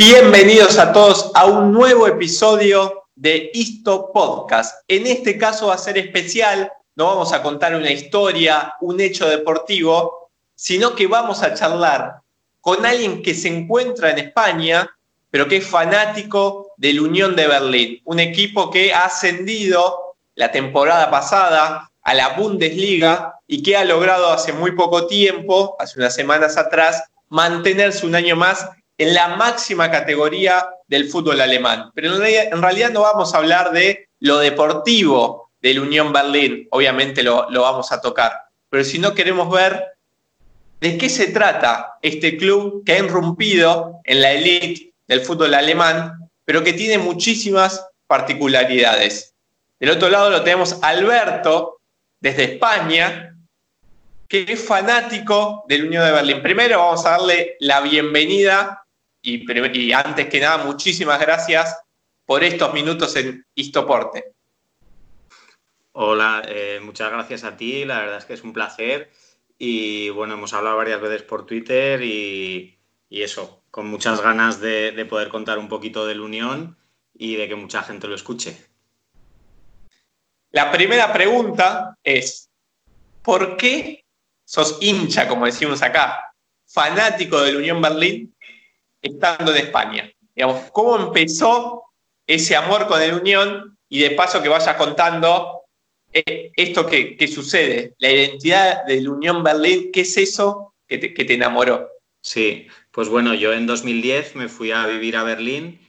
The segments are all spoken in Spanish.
Bienvenidos a todos a un nuevo episodio de Isto Podcast. En este caso va a ser especial, no vamos a contar una historia, un hecho deportivo, sino que vamos a charlar con alguien que se encuentra en España, pero que es fanático del Unión de Berlín, un equipo que ha ascendido la temporada pasada a la Bundesliga y que ha logrado hace muy poco tiempo, hace unas semanas atrás, mantenerse un año más en la máxima categoría del fútbol alemán. Pero en realidad no vamos a hablar de lo deportivo del Unión Berlín, obviamente lo, vamos a tocar, pero si no queremos ver de qué se trata este club que ha irrumpido en la elite del fútbol alemán, pero que tiene muchísimas particularidades. Del otro lado lo tenemos Alberto, desde España, que es fanático del Unión de Berlín. Primero vamos a darle la bienvenida y, antes que nada, muchísimas gracias por estos minutos en Istoporte. Hola, eh, muchas gracias a ti, la verdad es que es un placer y bueno, hemos hablado varias veces por Twitter y, eso, con muchas ganas de, de, poder contar un poquito de la Unión y de que mucha gente lo escuche. La primera pregunta es, ¿por qué sos hincha, como decimos acá, fanático de la Unión Berlín estando en España. Digamos, ¿cómo empezó ese amor con el Unión? Y de paso que vayas contando eh, esto que, sucede, la identidad del Unión Berlín, ¿qué es eso que te, que enamoró? Sí, pues bueno, yo en 2010 me fui a vivir a Berlín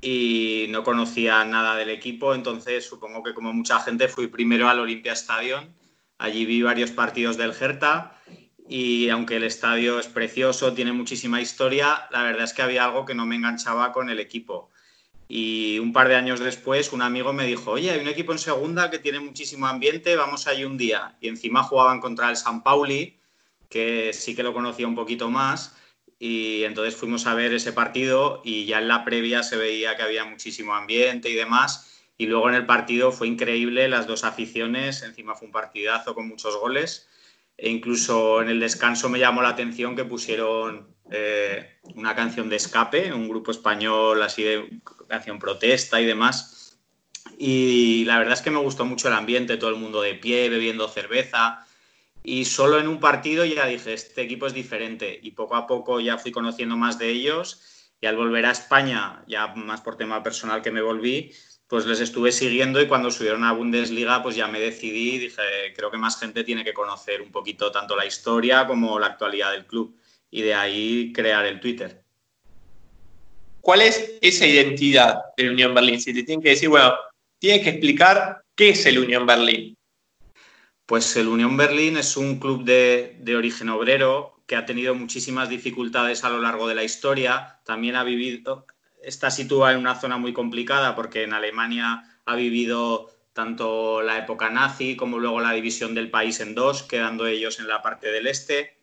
y no conocía nada del equipo, entonces supongo que como mucha gente fui primero al Olympia Stadium, allí vi varios partidos del Hertha y aunque el estadio es precioso, tiene muchísima historia, la verdad es que había algo que no me enganchaba con el equipo. Y un par de años después un amigo me dijo, oye, hay un equipo en segunda que tiene muchísimo ambiente, vamos allí un día. Y encima jugaban contra el San Pauli, que sí que lo conocía un poquito más. Y entonces fuimos a ver ese partido y ya en la previa se veía que había muchísimo ambiente y demás. Y luego en el partido fue increíble, las dos aficiones, encima fue un partidazo con muchos goles e incluso en el descanso me llamó la atención que pusieron eh, una canción de escape, un grupo español así de canción protesta y demás. Y la verdad es que me gustó mucho el ambiente, todo el mundo de pie, bebiendo cerveza. Y solo en un partido ya dije, este equipo es diferente. Y poco a poco ya fui conociendo más de ellos. Y al volver a España, ya más por tema personal que me volví, pues les estuve siguiendo y cuando subieron a Bundesliga, pues ya me decidí y dije, creo que más gente tiene que conocer un poquito tanto la historia como la actualidad del club. Y de ahí crear el Twitter. ¿Cuál es esa identidad del Unión Berlín? Si te tienen que decir, bueno, tienes que explicar qué es el Unión Berlín. Pues el Unión Berlín es un club de, de origen obrero que ha tenido muchísimas dificultades a lo largo de la historia. También ha vivido, está situada en una zona muy complicada porque en Alemania ha vivido tanto la época nazi como luego la división del país en dos, quedando ellos en la parte del este.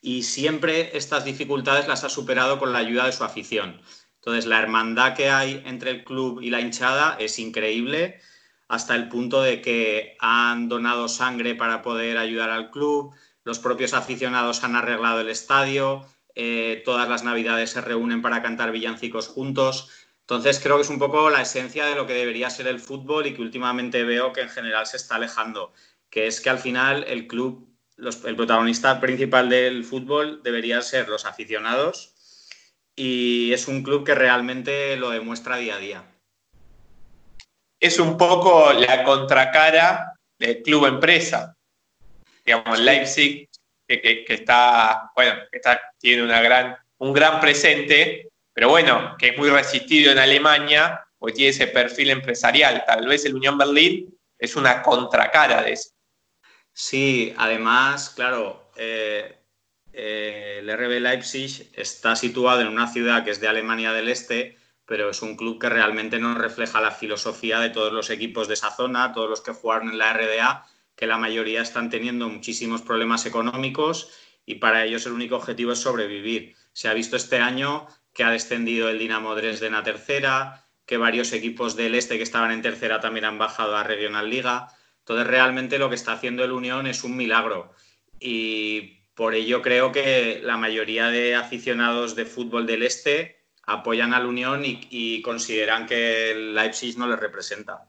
Y siempre estas dificultades las ha superado con la ayuda de su afición. Entonces, la hermandad que hay entre el club y la hinchada es increíble, hasta el punto de que han donado sangre para poder ayudar al club, los propios aficionados han arreglado el estadio, eh, todas las navidades se reúnen para cantar villancicos juntos. Entonces creo que es un poco la esencia de lo que debería ser el fútbol y que últimamente veo que en general se está alejando, que es que al final el club, el protagonista principal del fútbol debería ser los aficionados y es un club que realmente lo demuestra día a día. Es un poco la contracara del club empresa. Digamos, Leipzig que, está, bueno, está, tiene una gran, un gran presente, pero bueno, que es muy resistido en Alemania, porque tiene ese perfil empresarial. Tal vez el Unión Berlín es una contracara de eso. Sí, además, claro, eh, eh, el RB Leipzig está situado en una ciudad que es de Alemania del Este, pero es un club que realmente no refleja la filosofía de todos los equipos de esa zona, todos los que jugaron en la RDA, que la mayoría están teniendo muchísimos problemas económicos y para ellos el único objetivo es sobrevivir. Se ha visto este año que ha descendido el Dinamo Dresden a tercera, que varios equipos del este que estaban en tercera también han bajado a Regional Liga. Entonces realmente lo que está haciendo el Unión es un milagro y por ello creo que la mayoría de aficionados de fútbol del este apoyan a la Unión y, consideran que el Leipzig no les representa.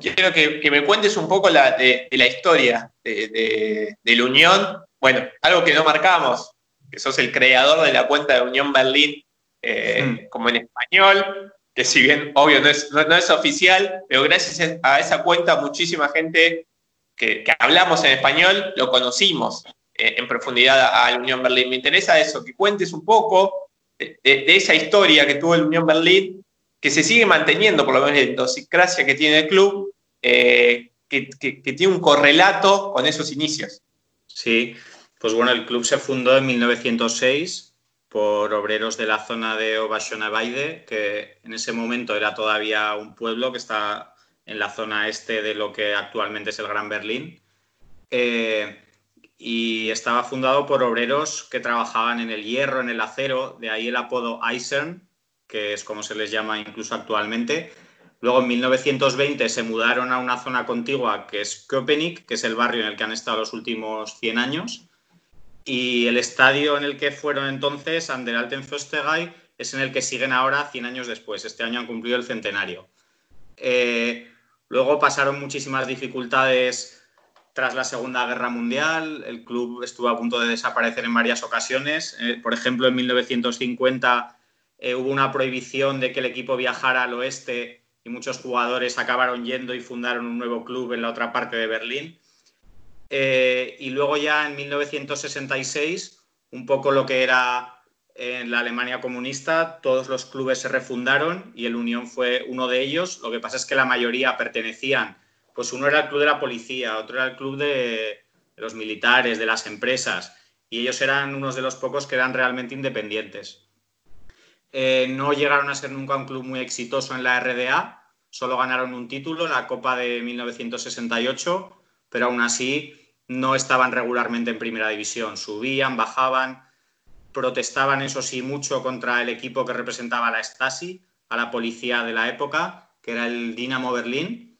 Quiero que, me cuentes un poco la, de, la historia de, la Unión. Bueno, algo que no marcamos, que sos el creador de la cuenta de Unión Berlín, eh, hmm. como en español, que si bien obvio no es, no, es, oficial, pero gracias a esa cuenta muchísima gente que, hablamos en español lo conocimos eh, en profundidad a la Unión Berlín. Me interesa eso, que cuentes un poco de, esa historia que tuvo el Unión Berlín, que se sigue manteniendo, por lo menos la idiosincrasia que tiene el club, eh, que, tiene un correlato con esos inicios. Sí, pues bueno, el club se fundó en 1906 por obreros de la zona de Obachonabaide, que en ese momento era todavía un pueblo que está en la zona este de lo que actualmente es el Gran Berlín. Eh, y estaba fundado por obreros que trabajaban en el hierro, en el acero, de ahí el apodo Eisern, que es como se les llama incluso actualmente. Luego en 1920 se mudaron a una zona contigua que es Köpenick, que es el barrio en el que han estado los últimos 100 años. Y el estadio en el que fueron entonces, Ander Alten Föstegay, es en el que siguen ahora 100 años después. Este año han cumplido el centenario. Eh, luego pasaron muchísimas dificultades tras la Segunda Guerra Mundial, el club estuvo a punto de desaparecer en varias ocasiones. Eh, por ejemplo, en 1950 eh, hubo una prohibición de que el equipo viajara al oeste y muchos jugadores acabaron yendo y fundaron un nuevo club en la otra parte de Berlín. Eh, y luego ya en 1966, un poco lo que era en la Alemania comunista, todos los clubes se refundaron y el Unión fue uno de ellos. Lo que pasa es que la mayoría pertenecían pues uno era el club de la policía, otro era el club de, los militares, de las empresas, y ellos eran unos de los pocos que eran realmente independientes. Eh, no llegaron a ser nunca un club muy exitoso en la RDA, solo ganaron un título, la Copa de 1968, pero aún así no estaban regularmente en primera división, subían, bajaban, protestaban eso sí mucho contra el equipo que representaba la Stasi, a la policía de la época, que era el Dinamo Berlín,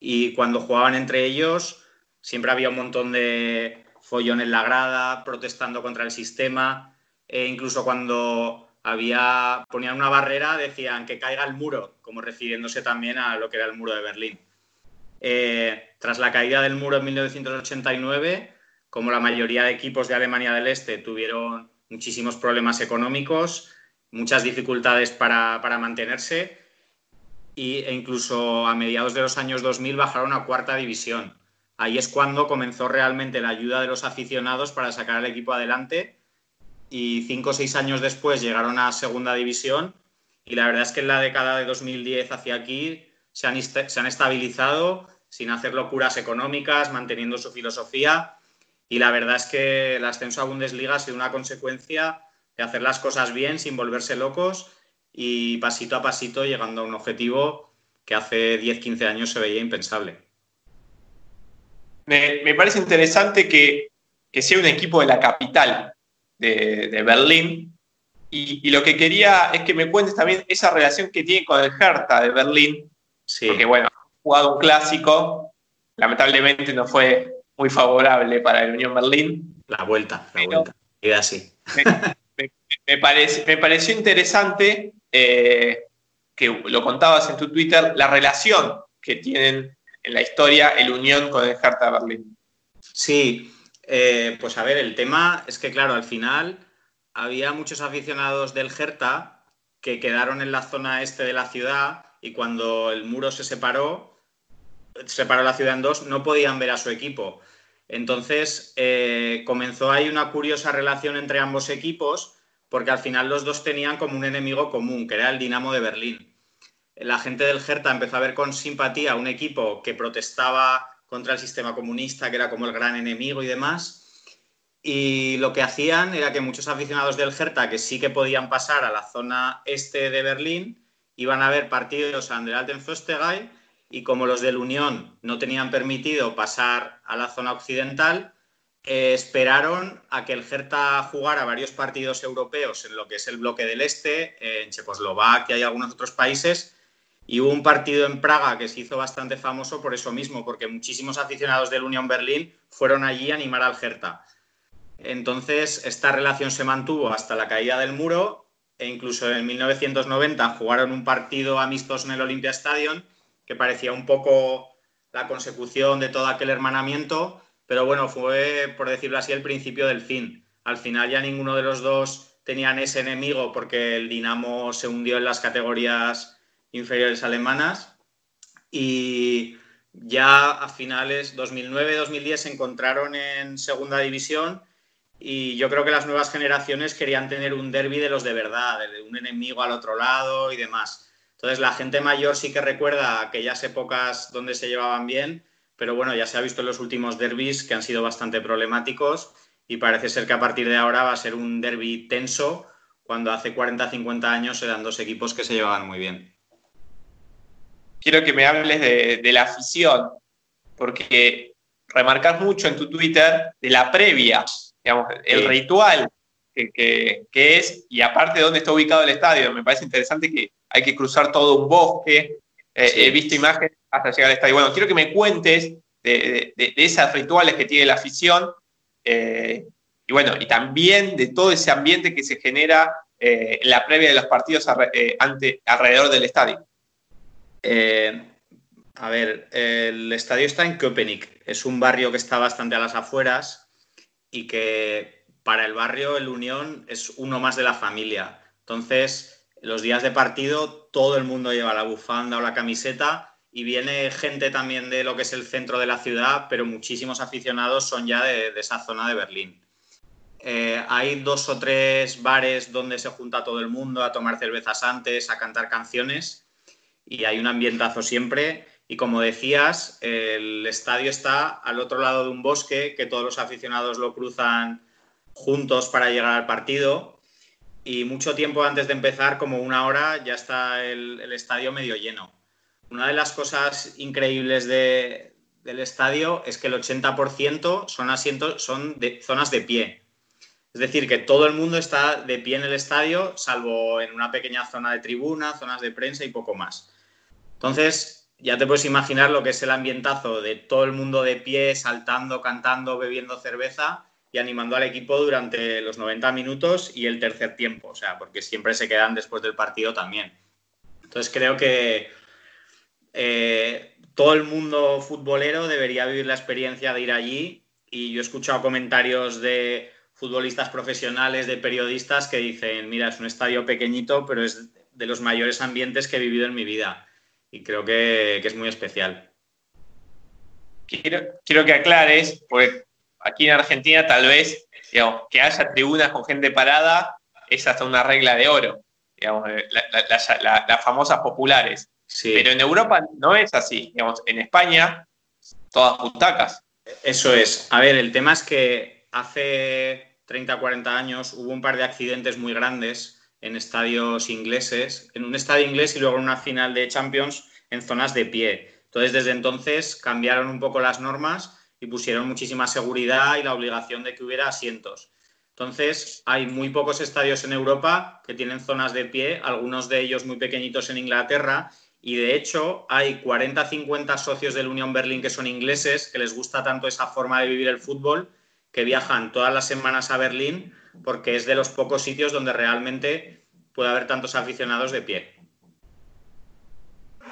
y cuando jugaban entre ellos siempre había un montón de follón en la grada, protestando contra el sistema, e incluso cuando había, ponían una barrera decían que caiga el muro, como refiriéndose también a lo que era el muro de Berlín. Eh, tras la caída del muro en 1989, como la mayoría de equipos de Alemania del Este tuvieron muchísimos problemas económicos, muchas dificultades para, para mantenerse, e incluso a mediados de los años 2000 bajaron a cuarta división. Ahí es cuando comenzó realmente la ayuda de los aficionados para sacar al equipo adelante y cinco o seis años después llegaron a segunda división y la verdad es que en la década de 2010 hacia aquí se han, se han estabilizado sin hacer locuras económicas, manteniendo su filosofía y la verdad es que el ascenso a Bundesliga ha sido una consecuencia de hacer las cosas bien sin volverse locos y pasito a pasito llegando a un objetivo que hace 10-15 años se veía impensable. Me, parece interesante que, sea un equipo de la capital de, Berlín y, lo que quería es que me cuentes también esa relación que tiene con el Hertha de Berlín, sí. porque bueno, ha jugado un clásico, lamentablemente no fue muy favorable para el Unión Berlín. La vuelta, la vuelta, y así. Me, me pareció interesante eh, que lo contabas en tu Twitter, la relación que tienen en la historia el Unión con el Hertha Berlín. Sí, eh, pues a ver, el tema es que, claro, al final había muchos aficionados del Hertha que quedaron en la zona este de la ciudad y cuando el muro se separó, separó la ciudad en dos, no podían ver a su equipo. Entonces eh, comenzó ahí una curiosa relación entre ambos equipos porque al final los dos tenían como un enemigo común, que era el Dinamo de Berlín. La gente del Hertha empezó a ver con simpatía un equipo que protestaba contra el sistema comunista, que era como el gran enemigo y demás. Y lo que hacían era que muchos aficionados del Hertha, que sí que podían pasar a la zona este de Berlín, iban a ver partidos a Anderalten Föstegay y como los del Unión no tenían permitido pasar a la zona occidental, eh, esperaron a que el Hertha jugara varios partidos europeos en lo que es el bloque del Este, en Checoslovaquia y algunos otros países, y hubo un partido en Praga que se hizo bastante famoso por eso mismo, porque muchísimos aficionados del Unión Berlín fueron allí a animar al Hertha. Entonces, esta relación se mantuvo hasta la caída del muro e incluso en 1990 jugaron un partido amistoso en el Olympia Stadium que parecía un poco la consecución de todo aquel hermanamiento, pero bueno, fue, por decirlo así, el principio del fin. Al final ya ninguno de los dos tenían ese enemigo porque el Dinamo se hundió en las categorías inferiores alemanas y ya a finales 2009-2010 se encontraron en segunda división y yo creo que las nuevas generaciones querían tener un derby de los de verdad, de un enemigo al otro lado y demás. Entonces la gente mayor sí que recuerda aquellas épocas donde se llevaban bien, pero bueno, ya se ha visto en los últimos derbis que han sido bastante problemáticos y parece ser que a partir de ahora va a ser un derby tenso cuando hace 40-50 años eran dos equipos que se llevaban muy bien. Quiero que me hables de, la afición, porque remarcas mucho en tu Twitter de la previa digamos, el ritual que, es, y aparte de dónde está ubicado el estadio, me parece interesante que hay que cruzar todo un bosque, eh, he visto imágenes hasta llegar al estadio. Bueno, quiero que me cuentes de, esas rituales que tiene la afición, eh, y bueno, y también de todo ese ambiente que se genera eh, en la previa de los partidos ante, alrededor del estadio. A ver, el estadio está en Köpenick, es un barrio que está bastante a las afueras, y que para el barrio el Unión es uno más de la familia. Entonces, los días de partido todo el mundo lleva la bufanda o la camiseta y viene gente también de lo que es el centro de la ciudad, pero muchísimos aficionados son ya de, esa zona de Berlín. Eh, hay dos o tres bares donde se junta todo el mundo a tomar cervezas antes, a cantar canciones y hay un ambientazo siempre y como decías, el estadio está al otro lado de un bosque que todos los aficionados lo cruzan juntos para llegar al partido. Y mucho tiempo antes de empezar, como una hora, ya está el, estadio medio lleno. Una de las cosas increíbles del estadio es que el 80% son asientos, son de, zonas de pie. Es decir, que todo el mundo está de pie en el estadio, salvo en una pequeña zona de tribuna, zonas de prensa y poco más. Entonces, ya te puedes imaginar lo que es el ambientazo de todo el mundo de pie, saltando, cantando, bebiendo cerveza y animando al equipo durante los 90 minutos y el tercer tiempo, o sea, porque siempre se quedan después del partido también. Entonces creo que eh, todo el mundo futbolero debería vivir la experiencia de ir allí y yo he escuchado comentarios de futbolistas profesionales, de periodistas que dicen, mira, es un estadio pequeñito, pero es de los mayores ambientes que he vivido en mi vida y creo que, es muy especial. Quiero, quiero, que aclares, porque aquí en Argentina tal vez digamos, que haya tribunas con gente parada es hasta una regla de oro, digamos, eh, las famosas populares. Pero en Europa no es así, digamos, en España todas butacas. Eso es. A ver, el tema es que hace 30, 40 años hubo un par de accidentes muy grandes en estadios ingleses, en un estadio inglés y luego en una final de Champions en zonas de pie. Entonces, desde entonces cambiaron un poco las normas y pusieron muchísima seguridad y la obligación de que hubiera asientos. Entonces, hay muy pocos estadios en Europa que tienen zonas de pie, algunos de ellos muy pequeñitos en Inglaterra, y de hecho hay 40-50 socios del Unión Berlín que son ingleses, que les gusta tanto esa forma de vivir el fútbol, que viajan todas las semanas a Berlín porque es de los pocos sitios donde realmente puede haber tantos aficionados de pie.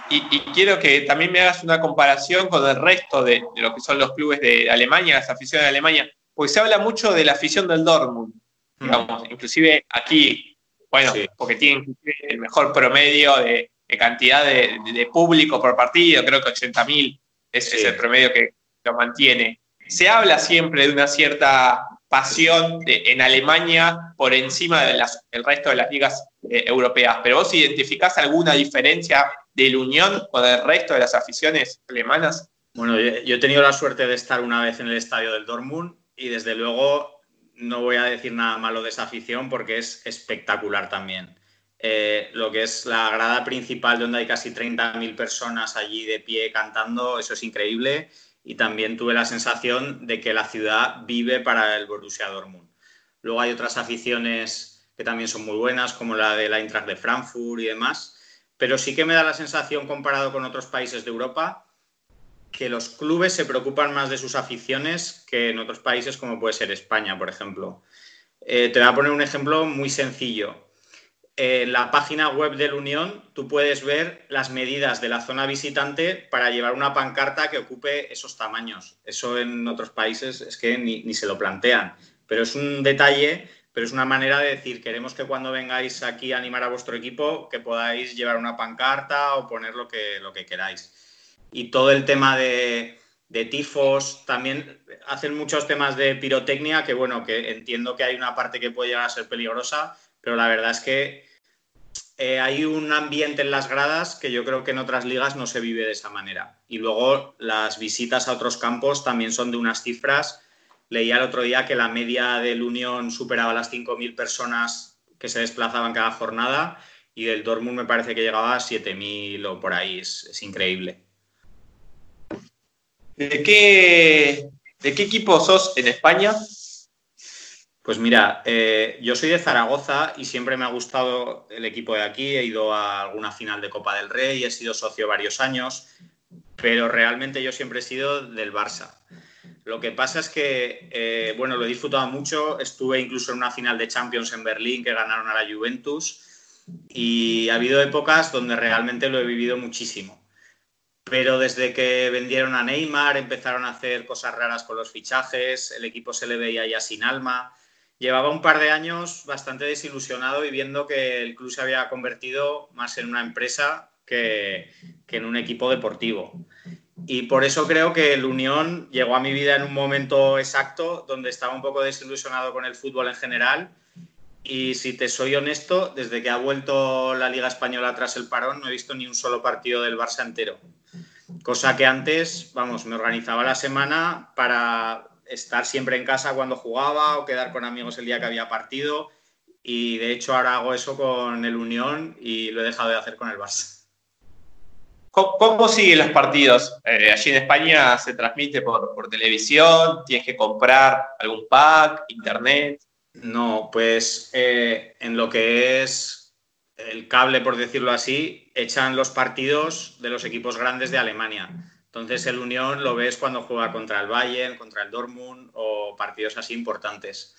Y, quiero que también me hagas una comparación con el resto de, lo que son los clubes de Alemania, las aficiones de Alemania, porque se habla mucho de la afición del Dortmund, mm. digamos, inclusive aquí, bueno, porque tienen el mejor promedio de, cantidad de, público por partido, creo que 80.000 es, es el promedio que lo mantiene. Se habla siempre de una cierta pasión en Alemania por encima del resto de las ligas eh, europeas. Pero vos identificás alguna diferencia de la Unión con el resto de las aficiones alemanas? Bueno, yo, he tenido la suerte de estar una vez en el estadio del Dortmund y desde luego no voy a decir nada malo de esa afición porque es espectacular también. Eh, lo que es la grada principal donde hay casi 30.000 personas allí de pie cantando, eso es increíble y también tuve la sensación de que la ciudad vive para el Borussia Dortmund. Luego hay otras aficiones que también son muy buenas, como la de la Eintracht de Frankfurt y demás, pero sí que me da la sensación, comparado con otros países de Europa, que los clubes se preocupan más de sus aficiones que en otros países como puede ser España, por ejemplo. Eh, te voy a poner un ejemplo muy sencillo. En la página web de la Unión tú puedes ver las medidas de la zona visitante para llevar una pancarta que ocupe esos tamaños. Eso en otros países es que ni, se lo plantean. Pero es un detalle, pero es una manera de decir, queremos que cuando vengáis aquí a animar a vuestro equipo, que podáis llevar una pancarta o poner lo que, lo que queráis. Y todo el tema de, de tifos, también hacen muchos temas de pirotecnia, que bueno, que entiendo que hay una parte que puede llegar a ser peligrosa, pero la verdad es que eh, hay un ambiente en las gradas que yo creo que en otras ligas no se vive de esa manera. Y luego las visitas a otros campos también son de unas cifras. Leía el otro día que la media del Unión superaba las 5.000 personas que se desplazaban cada jornada y del Dortmund me parece que llegaba a 7.000 o por ahí. Es, increíble. ¿De qué, ¿De qué equipo sos en España? Pues mira, eh, yo soy de Zaragoza y siempre me ha gustado el equipo de aquí. He ido a alguna final de Copa del Rey, he sido socio varios años, pero realmente yo siempre he sido del Barça. Lo que pasa es que, eh, bueno, lo he disfrutado mucho. Estuve incluso en una final de Champions en Berlín que ganaron a la Juventus y ha habido épocas donde realmente lo he vivido muchísimo. Pero desde que vendieron a Neymar, empezaron a hacer cosas raras con los fichajes, el equipo se le veía ya sin alma llevaba un par de años bastante desilusionado y viendo que el club se había convertido más en una empresa que, en un equipo deportivo. Y por eso creo que el Unión llegó a mi vida en un momento exacto donde estaba un poco desilusionado con el fútbol en general. Y si te soy honesto, desde que ha vuelto la Liga Española tras el parón, no he visto ni un solo partido del Barça entero. Cosa que antes, vamos, me organizaba la semana para estar siempre en casa cuando jugaba o quedar con amigos el día que había partido. Y de hecho ahora hago eso con el Unión y lo he dejado de hacer con el Barça. ¿Cómo, siguen los partidos? Eh, allí en España se transmite por, por, televisión, tienes que comprar algún pack, internet. No, pues eh, en lo que es el cable, por decirlo así, echan los partidos de los equipos grandes de Alemania. Entonces el Unión lo ves cuando juega contra el Bayern, contra el Dortmund o partidos así importantes.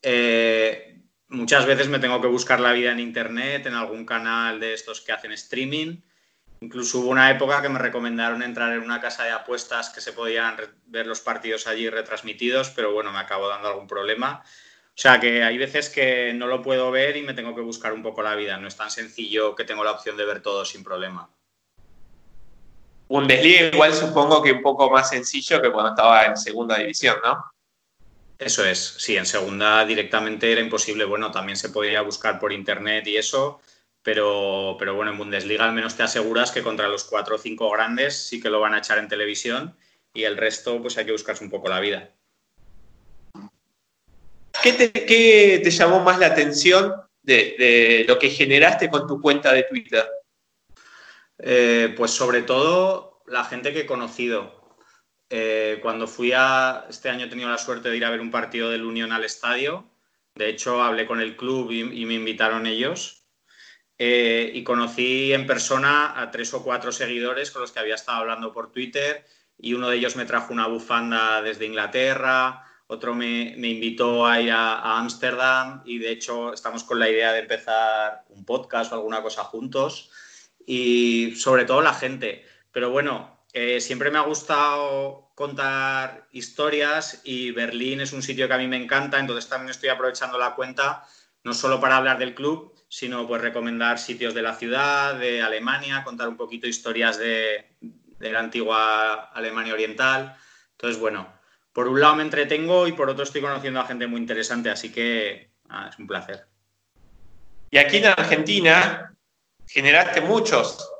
Eh, muchas veces me tengo que buscar la vida en internet, en algún canal de estos que hacen streaming. Incluso hubo una época que me recomendaron entrar en una casa de apuestas que se podían ver los partidos allí retransmitidos, pero bueno, me acabo dando algún problema. O sea que hay veces que no lo puedo ver y me tengo que buscar un poco la vida. No es tan sencillo que tengo la opción de ver todo sin problema. Bundesliga igual supongo que un poco más sencillo que cuando estaba en segunda división, ¿no? Eso es, sí, en segunda directamente era imposible. Bueno, también se podía buscar por internet y eso, pero, pero bueno, en Bundesliga al menos te aseguras que contra los cuatro o cinco grandes sí que lo van a echar en televisión y el resto pues hay que buscarse un poco la vida. ¿Qué te, llamó más la atención de lo que generaste con tu cuenta de Twitter? Eh, pues sobre todo la gente que he conocido. Eh, cuando fui a, este año he tenido la suerte de ir a ver un partido del Unión al estadio. De hecho, hablé con el club y, me invitaron ellos. Eh, y conocí en persona a tres o cuatro seguidores con los que había estado hablando por Twitter. Y uno de ellos me trajo una bufanda desde Inglaterra, otro me, invitó a ir a Ámsterdam y de hecho estamos con la idea de empezar un podcast o alguna cosa juntos y sobre todo la gente. Pero bueno, eh, siempre me ha gustado contar historias y Berlín es un sitio que a mí me encanta, entonces también estoy aprovechando la cuenta no solo para hablar del club, sino pues recomendar sitios de la ciudad, de Alemania, contar un poquito historias de, la antigua Alemania Oriental. Entonces, bueno, por un lado me entretengo y por otro estoy conociendo a gente muy interesante, así que es un placer. Y aquí en Argentina, generaste muchos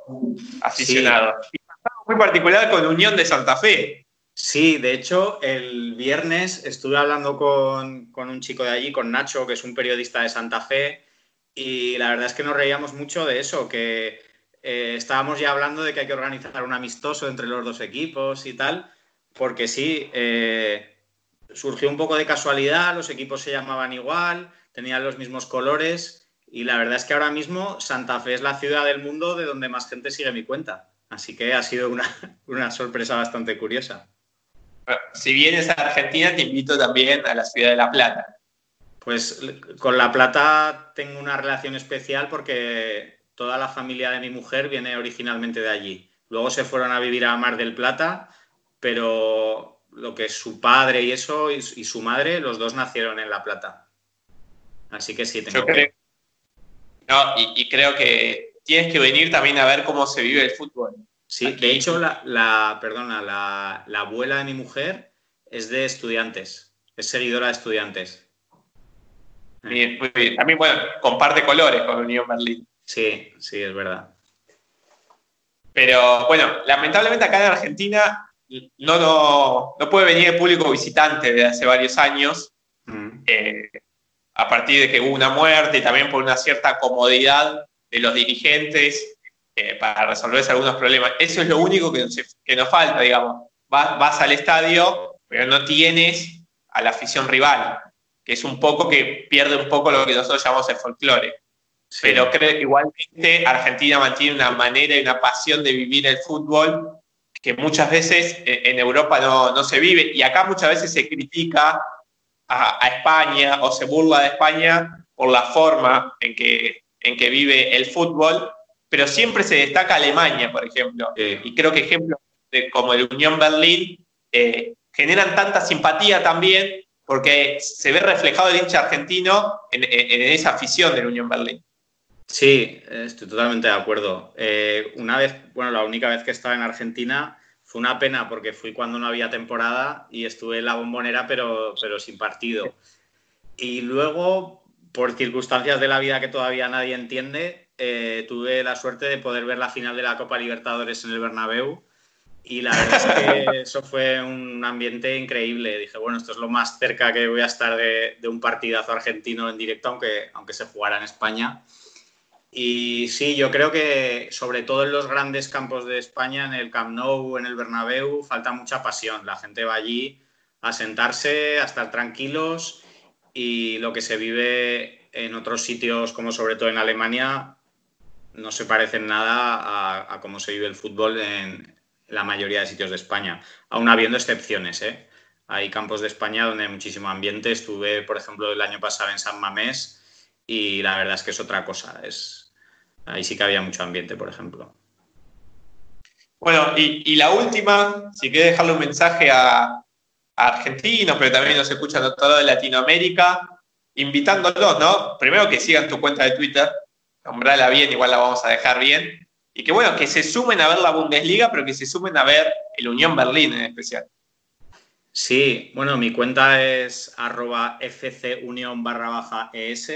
aficionados. Y muy particular con Unión de Santa Fe. Sí, de hecho, el viernes estuve hablando con, un chico de allí, con Nacho, que es un periodista de Santa Fe, y la verdad es que nos reíamos mucho de eso, que eh, estábamos ya hablando de que hay que organizar un amistoso entre los dos equipos y tal, porque sí, eh, surgió un poco de casualidad, los equipos se llamaban igual, tenían los mismos colores y la verdad es que ahora mismo Santa Fe es la ciudad del mundo de donde más gente sigue mi cuenta. Así que ha sido una, sorpresa bastante curiosa. Si vienes a Argentina, te invito también a la ciudad de La Plata. Pues con La Plata tengo una relación especial porque toda la familia de mi mujer viene originalmente de allí. Luego se fueron a vivir a Mar del Plata, pero lo que es su padre y eso y, su madre, los dos nacieron en La Plata. Así que sí, tengo que... No, y, creo que tienes que venir también a ver cómo se vive el fútbol. Sí, de hecho, la, perdona, la, la, abuela de mi mujer es de estudiantes, es seguidora de estudiantes. Bien, También, bueno, comparte colores con Unión Berlín. Sí, sí, es verdad. Pero bueno, lamentablemente acá en Argentina no, no, puede venir el público visitante desde hace varios años. Mm. Eh, a partir de que hubo una muerte y también por una cierta comodidad de los dirigentes eh, para resolverse algunos problemas. Eso es lo único que nos, falta, digamos. Vas, al estadio, pero no tienes a la afición rival, que es un poco que pierde un poco lo que nosotros llamamos el folclore. Pero creo que igualmente Argentina mantiene una manera y una pasión de vivir el fútbol que muchas veces eh, en Europa no, no se vive. Y acá muchas veces se critica a, España o se burla de España por la forma en que, en que vive el fútbol, pero siempre se destaca Alemania, por ejemplo. Y creo que ejemplos como el Unión Berlín eh, generan tanta simpatía también porque se ve reflejado el hincha argentino en, esa afición del Unión Berlín. Sí, estoy totalmente de acuerdo. Eh, una vez, bueno, la única vez que estaba en Argentina fue una pena porque fui cuando no había temporada y estuve en la bombonera, pero, pero sin partido. Y luego, por circunstancias de la vida que todavía nadie entiende, eh, tuve la suerte de poder ver la final de la Copa Libertadores en el Bernabéu. Y la verdad es que eso fue un ambiente increíble. Dije, bueno, esto es lo más cerca que voy a estar de, de un partidazo argentino en directo, aunque, aunque se jugara en España. Y sí, yo creo que sobre todo en los grandes campos de España, en el Camp Nou, en el Bernabéu, falta mucha pasión. La gente va allí a sentarse, a estar tranquilos y lo que se vive en otros sitios, como sobre todo en Alemania, no se parece en nada a, cómo se vive el fútbol en la mayoría de sitios de España, aún habiendo excepciones. ¿eh? Hay campos de España donde hay muchísimo ambiente. Estuve, por ejemplo, el año pasado en San Mamés y la verdad es que es otra cosa. Es, ahí sí que había mucho ambiente, por ejemplo. Bueno, y, la última, si quieres dejarle un mensaje a, argentinos, pero también nos escuchan a todo de Latinoamérica, invitándolos, ¿no? Primero que sigan tu cuenta de Twitter, nombrala bien, igual la vamos a dejar bien, y que bueno, que se sumen a ver la Bundesliga, pero que se sumen a ver el Unión Berlín en especial. Sí, bueno, mi cuenta es arroba fcunión barra baja es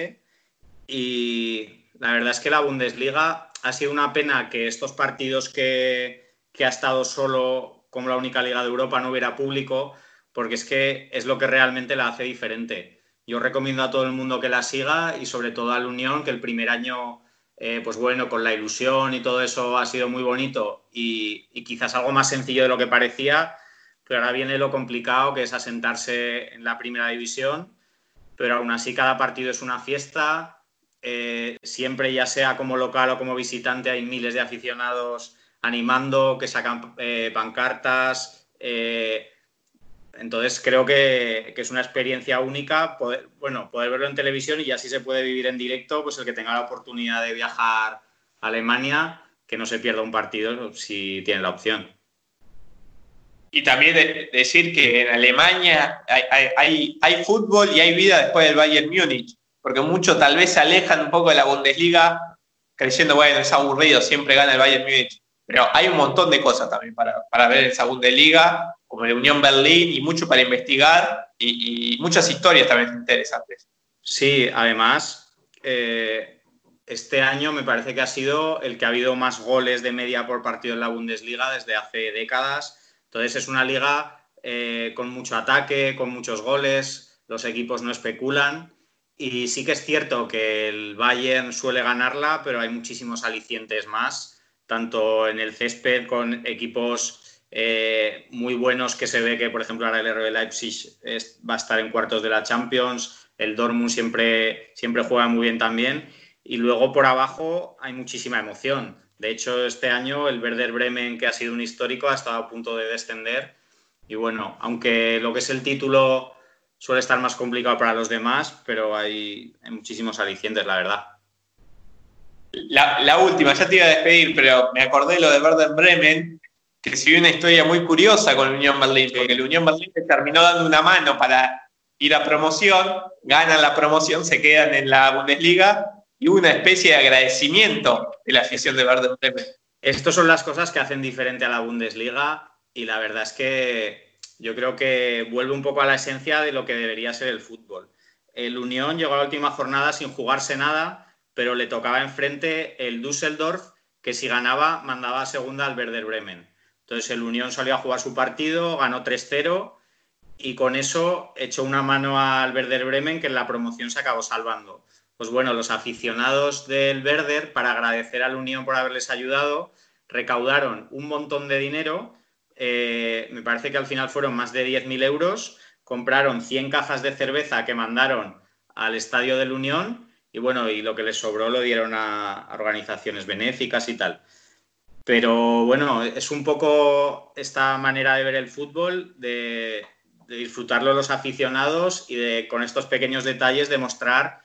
y la verdad es que la Bundesliga ha sido una pena que estos partidos que, ha estado solo como la única liga de Europa no hubiera público, porque es que es lo que realmente la hace diferente. Yo recomiendo a todo el mundo que la siga y sobre todo a la Unión, que el primer año, eh, pues bueno, con la ilusión y todo eso ha sido muy bonito y, y, quizás algo más sencillo de lo que parecía, pero ahora viene lo complicado que es asentarse en la primera división, pero aún así cada partido es una fiesta, eh, siempre ya sea como local o como visitante hay miles de aficionados animando, que sacan eh, pancartas. Eh, entonces creo que, es una experiencia única poder, bueno, poder verlo en televisión y así se puede vivir en directo, pues el que tenga la oportunidad de viajar a Alemania, que no se pierda un partido si tiene la opción. Y también decir que en Alemania hay, hay, fútbol y hay vida después del Bayern Múnich porque muchos tal vez se alejan un poco de la Bundesliga creyendo, bueno, es aburrido, siempre gana el Bayern Múnich. Pero hay un montón de cosas también para, para ver esa Bundesliga, como la Unión Berlín, y mucho para investigar, y, muchas historias también interesantes. Sí, además, eh, este año me parece que ha sido el que ha habido más goles de media por partido en la Bundesliga desde hace décadas. Entonces es una liga eh, con mucho ataque, con muchos goles, los equipos no especulan y sí que es cierto que el Bayern suele ganarla, pero hay muchísimos alicientes más, tanto en el césped con equipos eh, muy buenos que se ve que, por ejemplo, ahora el RB Leipzig va a estar en cuartos de la Champions, el Dortmund siempre, siempre juega muy bien también, y luego por abajo hay muchísima emoción. De hecho, este año el Werder Bremen, que ha sido un histórico, ha estado a punto de descender. Y bueno, aunque lo que es el título suele estar más complicado para los demás, pero hay, muchísimos alicientes, la verdad. La, última, ya te iba a despedir, pero me acordé lo de Werder Bremen, que siguió una historia muy curiosa con la Unión Berlín, porque la Unión Berlín terminó dando una mano para ir a promoción, ganan la promoción, se quedan en la Bundesliga y hubo una especie de agradecimiento de la afición de Werder Bremen. Estas son las cosas que hacen diferente a la Bundesliga y la verdad es que yo creo que vuelve un poco a la esencia de lo que debería ser el fútbol. El Unión llegó a la última jornada sin jugarse nada, pero le tocaba enfrente el Düsseldorf, que si ganaba mandaba a segunda al Werder Bremen. Entonces el Unión salió a jugar su partido, ganó 3-0 y con eso echó una mano al Werder Bremen que en la promoción se acabó salvando. Pues bueno, los aficionados del Werder, para agradecer al Unión por haberles ayudado, recaudaron un montón de dinero eh, me parece que al final fueron más de 10.000 euros, compraron 100 cajas de cerveza que mandaron al Estadio de la Unión y bueno, y lo que les sobró lo dieron a, organizaciones benéficas y tal. Pero bueno, es un poco esta manera de ver el fútbol, de, disfrutarlo los aficionados y de con estos pequeños detalles demostrar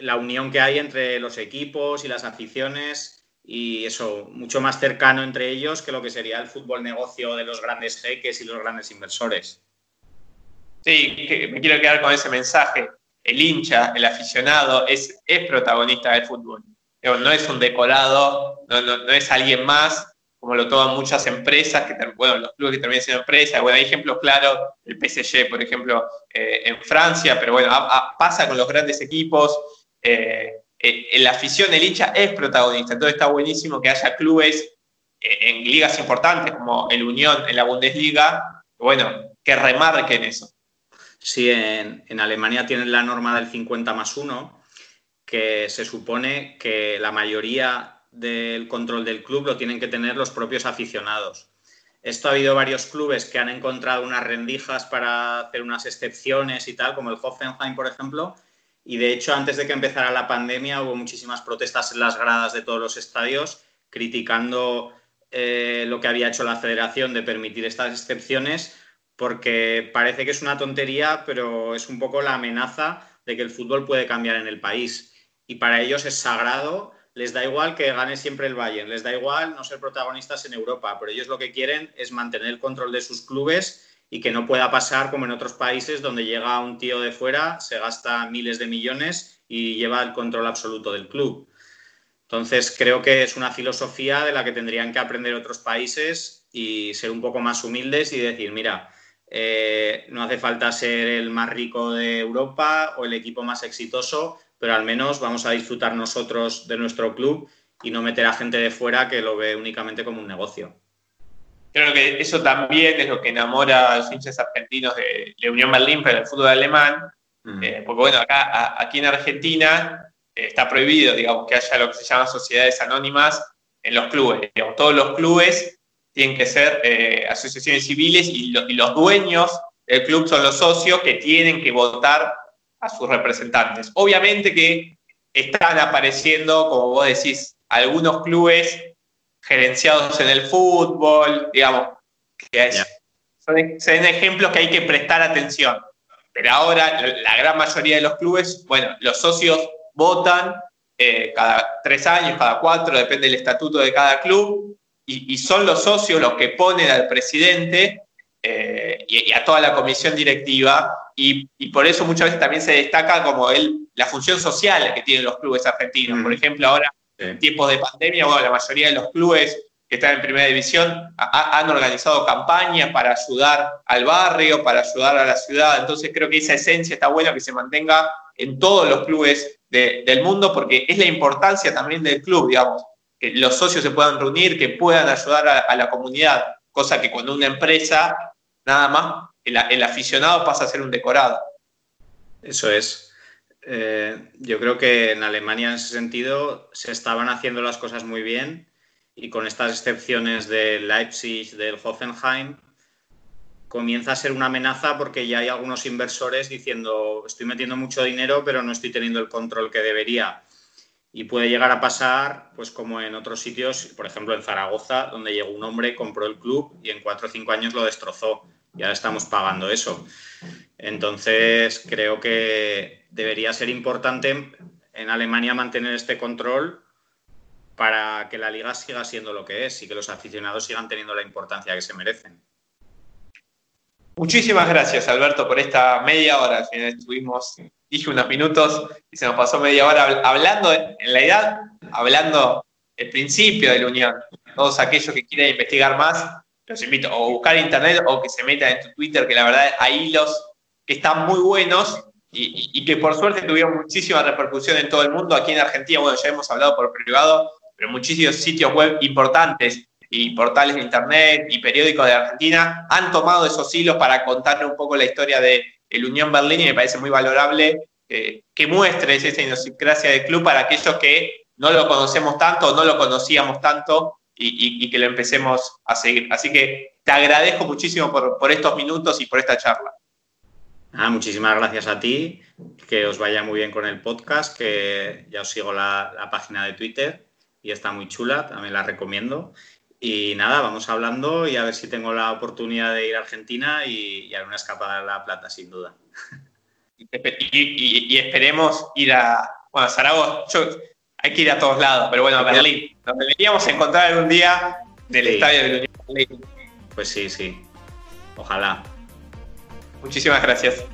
la unión que hay entre los equipos y las aficiones y eso, mucho más cercano entre ellos que lo que sería el fútbol negocio de los grandes jeques y los grandes inversores. Sí, me quiero quedar con ese mensaje. El hincha, el aficionado, es, es protagonista del fútbol. No es un decorado, no, no, es alguien más, como lo toman muchas empresas, que, bueno, los clubes que terminan siendo empresas. Bueno, hay ejemplos claros, el PSG, por ejemplo, eh, en Francia, pero bueno, pasa con los grandes equipos. Eh, eh, la afición, el hincha es protagonista. Entonces está buenísimo que haya clubes eh, en ligas importantes como el Unión en la Bundesliga, bueno, que remarquen eso. Sí, en, en Alemania tienen la norma del 50 más 1, que se supone que la mayoría del control del club lo tienen que tener los propios aficionados. Esto ha habido varios clubes que han encontrado unas rendijas para hacer unas excepciones y tal, como el Hoffenheim, por ejemplo, y de hecho, antes de que empezara la pandemia, hubo muchísimas protestas en las gradas de todos los estadios criticando eh, lo que había hecho la federación de permitir estas excepciones, porque parece que es una tontería, pero es un poco la amenaza de que el fútbol puede cambiar en el país. Y para ellos es sagrado, les da igual que gane siempre el Bayern, les da igual no ser protagonistas en Europa, pero ellos lo que quieren es mantener el control de sus clubes y que no pueda pasar como en otros países donde llega un tío de fuera, se gasta miles de millones y lleva el control absoluto del club. Entonces, creo que es una filosofía de la que tendrían que aprender otros países y ser un poco más humildes y decir, mira, eh, no hace falta ser el más rico de Europa o el equipo más exitoso, pero al menos vamos a disfrutar nosotros de nuestro club y no meter a gente de fuera que lo ve únicamente como un negocio. Creo que eso también es lo que enamora a los hinchas argentinos de la Unión Berlín, pero del fútbol alemán. Mm. Eh, porque bueno, acá, aquí en Argentina eh, está prohibido, digamos, que haya lo que se llama sociedades anónimas en los clubes. todos los clubes tienen que ser eh, asociaciones civiles y, y, los dueños del club son los socios que tienen que votar a sus representantes. Obviamente que están apareciendo, como vos decís, algunos clubes gerenciados en el fútbol, digamos, que son, ejemplos que hay que prestar atención. Pero ahora la gran mayoría de los clubes, bueno, los socios votan eh, cada tres años, cada cuatro, depende del estatuto de cada club, y, son los socios los que ponen al presidente eh, y, a toda la comisión directiva, y, por eso muchas veces también se destaca como el, la función social que tienen los clubes argentinos. Por ejemplo, ahora en tiempos de pandemia, bueno, la mayoría de los clubes que están en primera división han organizado campañas para ayudar al barrio, para ayudar a la ciudad. Entonces creo que esa esencia está buena que se mantenga en todos los clubes del mundo porque es la importancia también del club, digamos, que los socios se puedan reunir, que puedan ayudar a, la comunidad, cosa que cuando una empresa, nada más, el aficionado pasa a ser un decorado. Eso es. Eh, yo creo que en Alemania en ese sentido se estaban haciendo las cosas muy bien y con estas excepciones del Leipzig, del Hoffenheim, comienza a ser una amenaza porque ya hay algunos inversores diciendo estoy metiendo mucho dinero pero no estoy teniendo el control que debería. Y puede llegar a pasar, pues como en otros sitios, por ejemplo en Zaragoza, donde llegó un hombre, compró el club y en cuatro o cinco años lo destrozó. Y ahora estamos pagando eso. Entonces, creo que debería ser importante en Alemania mantener este control para que la liga siga siendo lo que es y que los aficionados sigan teniendo la importancia que se merecen. Muchísimas gracias, Alberto, por esta media hora. Al final estuvimos, dije unos minutos y se nos pasó media hora hablando, en la edad, hablando el principio de la unión. Todos aquellos que quieran investigar más, los invito a buscar internet o que se metan en tu Twitter, que la verdad hay hilos que están muy buenos y, que por suerte tuvieron muchísima repercusión en todo el mundo. Aquí en Argentina, bueno, ya hemos hablado por privado, pero muchísimos sitios web importantes y portales de internet y periódicos de Argentina han tomado esos hilos para contarle un poco la historia de el Unión Berlín y me parece muy valorable eh, que muestres esa idiosincrasia del club para aquellos que no lo conocemos tanto, no lo conocíamos tanto y, que lo empecemos a seguir. Así que te agradezco muchísimo por, estos minutos y por esta charla. Ah, muchísimas gracias a ti, que os vaya muy bien con el podcast, que ya os sigo la, la página de Twitter y está muy chula, también la recomiendo. Y nada, vamos hablando y a ver si tengo la oportunidad de ir a Argentina y, y una escapada a La Plata, sin duda. Y, esperemos ir a, bueno, Zaragoza, hay que ir a todos lados, pero bueno, a Berlín. Nos deberíamos encontrar algún día del estadio de la Unión Berlín. Pues sí, sí. Ojalá. Muchísimas gracias.